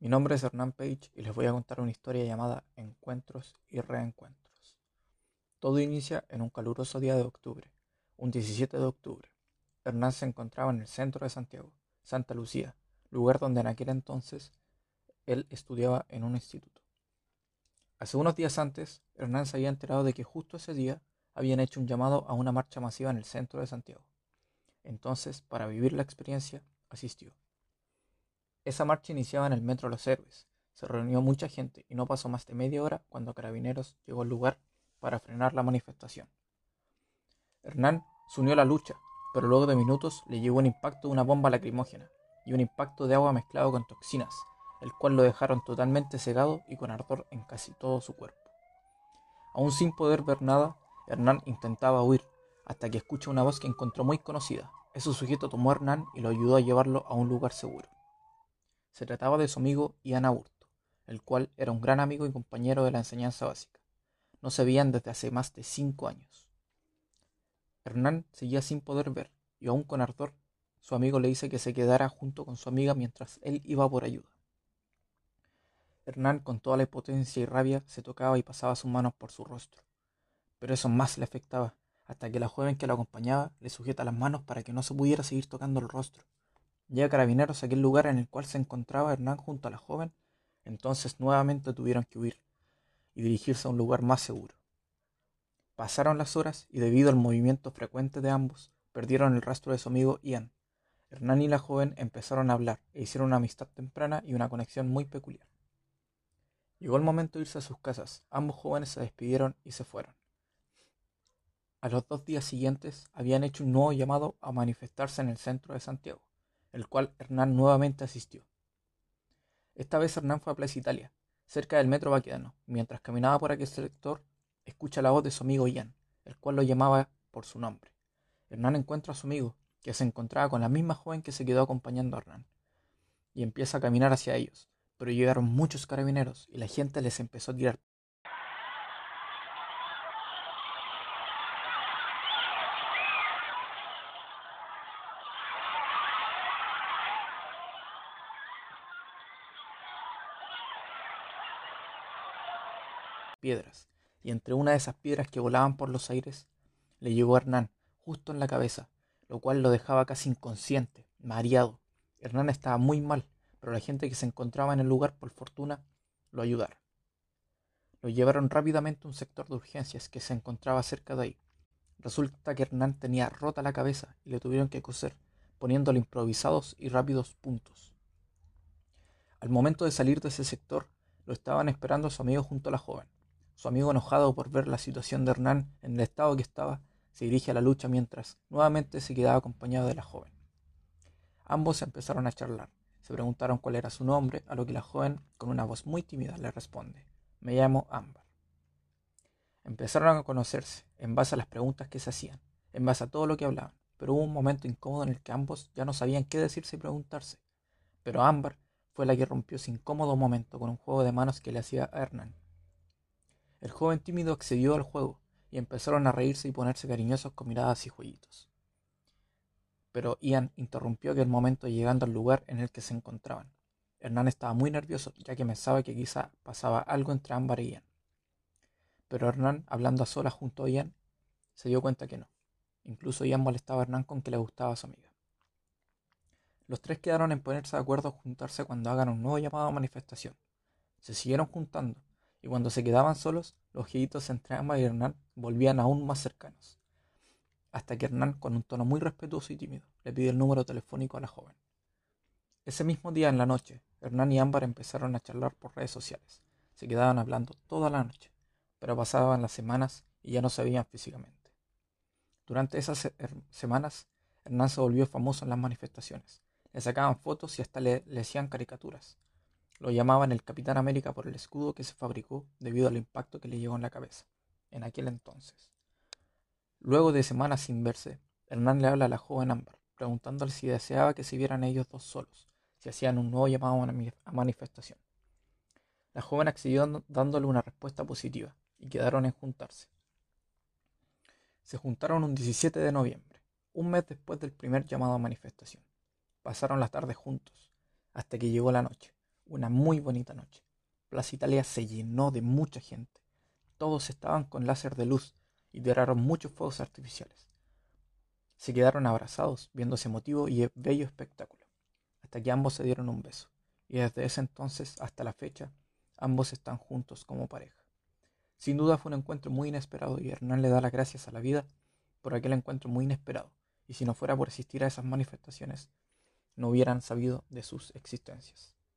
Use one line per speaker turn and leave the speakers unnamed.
Mi nombre es Hernán Page y les voy a contar una historia llamada Encuentros y Reencuentros. Todo inicia en un caluroso día de octubre, un 17 de octubre. Hernán se encontraba en el centro de Santiago, Santa Lucía, lugar donde en aquel entonces él estudiaba en un instituto. Hace unos días antes, Hernán se había enterado de que justo ese día habían hecho un llamado a una marcha masiva en el centro de Santiago. Entonces, para vivir la experiencia, asistió. Esa marcha iniciaba en el Metro Los Héroes. Se reunió mucha gente y no pasó más de media hora cuando Carabineros llegó al lugar para frenar la manifestación. Hernán se unió a la lucha, pero luego de minutos le llegó un impacto de una bomba lacrimógena y un impacto de agua mezclado con toxinas, el cual lo dejaron totalmente cegado y con ardor en casi todo su cuerpo. Aún sin poder ver nada, Hernán intentaba huir, hasta que escucha una voz que encontró muy conocida. Ese sujeto tomó a Hernán y lo ayudó a llevarlo a un lugar seguro. Se trataba de su amigo Ian Aburto, el cual era un gran amigo y compañero de la enseñanza básica. No se veían desde hace más de cinco años. Hernán seguía sin poder ver, y aún con ardor, su amigo le dice que se quedara junto con su amiga mientras él iba por ayuda. Hernán, con toda la impotencia y rabia, se tocaba y pasaba sus manos por su rostro. Pero eso más le afectaba, hasta que la joven que lo acompañaba le sujeta las manos para que no se pudiera seguir tocando el rostro. Llega Carabineros a aquel lugar en el cual se encontraba Hernán junto a la joven, entonces nuevamente tuvieron que huir y dirigirse a un lugar más seguro. Pasaron las horas y debido al movimiento frecuente de ambos, perdieron el rastro de su amigo Ian. Hernán y la joven empezaron a hablar e hicieron una amistad temprana y una conexión muy peculiar. Llegó el momento de irse a sus casas. Ambos jóvenes se despidieron y se fueron. A los dos días siguientes habían hecho un nuevo llamado a manifestarse en el centro de Santiago el cual Hernán nuevamente asistió. Esta vez Hernán fue a Plaza Italia, cerca del metro Baquedano. Mientras caminaba por aquel sector, escucha la voz de su amigo Ian, el cual lo llamaba por su nombre. Hernán encuentra a su amigo, que se encontraba con la misma joven que se quedó acompañando a Hernán, y empieza a caminar hacia ellos, pero llegaron muchos carabineros y la gente les empezó a tirar piedras, y entre una de esas piedras que volaban por los aires le llegó a Hernán, justo en la cabeza, lo cual lo dejaba casi inconsciente, mareado. Hernán estaba muy mal, pero la gente que se encontraba en el lugar, por fortuna, lo ayudaron. Lo llevaron rápidamente a un sector de urgencias que se encontraba cerca de ahí. Resulta que Hernán tenía rota la cabeza y le tuvieron que coser, poniéndole improvisados y rápidos puntos. Al momento de salir de ese sector, lo estaban esperando a su amigo junto a la joven. Su amigo, enojado por ver la situación de Hernán en el estado que estaba, se dirige a la lucha mientras nuevamente se quedaba acompañado de la joven. Ambos empezaron a charlar. Se preguntaron cuál era su nombre, a lo que la joven, con una voz muy tímida, le responde, me llamo Ámbar. Empezaron a conocerse en base a las preguntas que se hacían, en base a todo lo que hablaban, pero hubo un momento incómodo en el que ambos ya no sabían qué decirse y preguntarse. Pero Ámbar fue la que rompió ese incómodo momento con un juego de manos que le hacía a Hernán. El joven tímido accedió al juego y empezaron a reírse y ponerse cariñosos con miradas y jueguitos. Pero Ian interrumpió aquel momento llegando al lugar en el que se encontraban. Hernán estaba muy nervioso ya que pensaba que quizá pasaba algo entre Ámbar y Ian. Pero Hernán, hablando a solas junto a Ian, se dio cuenta que no. Incluso Ian molestaba a Hernán con que le gustaba a su amiga. Los tres quedaron en ponerse de acuerdo a juntarse cuando hagan un nuevo llamado a manifestación. Se siguieron juntando, y cuando se quedaban solos, los ojitos entre Ámbar y Hernán volvían aún más cercanos. Hasta que Hernán, con un tono muy respetuoso y tímido, le pide el número telefónico a la joven. Ese mismo día en la noche, Hernán y Ámbar empezaron a charlar por redes sociales. Se quedaban hablando toda la noche, pero pasaban las semanas y ya no se veían físicamente. Durante esas semanas, Hernán se volvió famoso en las manifestaciones. Le sacaban fotos y hasta le hacían caricaturas. Lo llamaban el Capitán América por el escudo que se fabricó debido al impacto que le llegó en la cabeza, en aquel entonces. Luego de semanas sin verse, Hernán le habla a la joven Ámbar, preguntándole si deseaba que se vieran ellos dos solos, si hacían un nuevo llamado a manifestación. La joven accedió dándole una respuesta positiva y quedaron en juntarse. Se juntaron un 17 de noviembre, un mes después del primer llamado a manifestación. Pasaron las tardes juntos, hasta que llegó la noche una muy bonita noche. Plaza Italia se llenó de mucha gente. Todos estaban con láser de luz y tiraron muchos fuegos artificiales. Se quedaron abrazados viendo ese emotivo y bello espectáculo, hasta que ambos se dieron un beso, y desde ese entonces hasta la fecha, ambos están juntos como pareja. Sin duda fue un encuentro muy inesperado y Hernán le da las gracias a la vida por aquel encuentro muy inesperado, y si no fuera por asistir a esas manifestaciones, no hubieran sabido de sus existencias.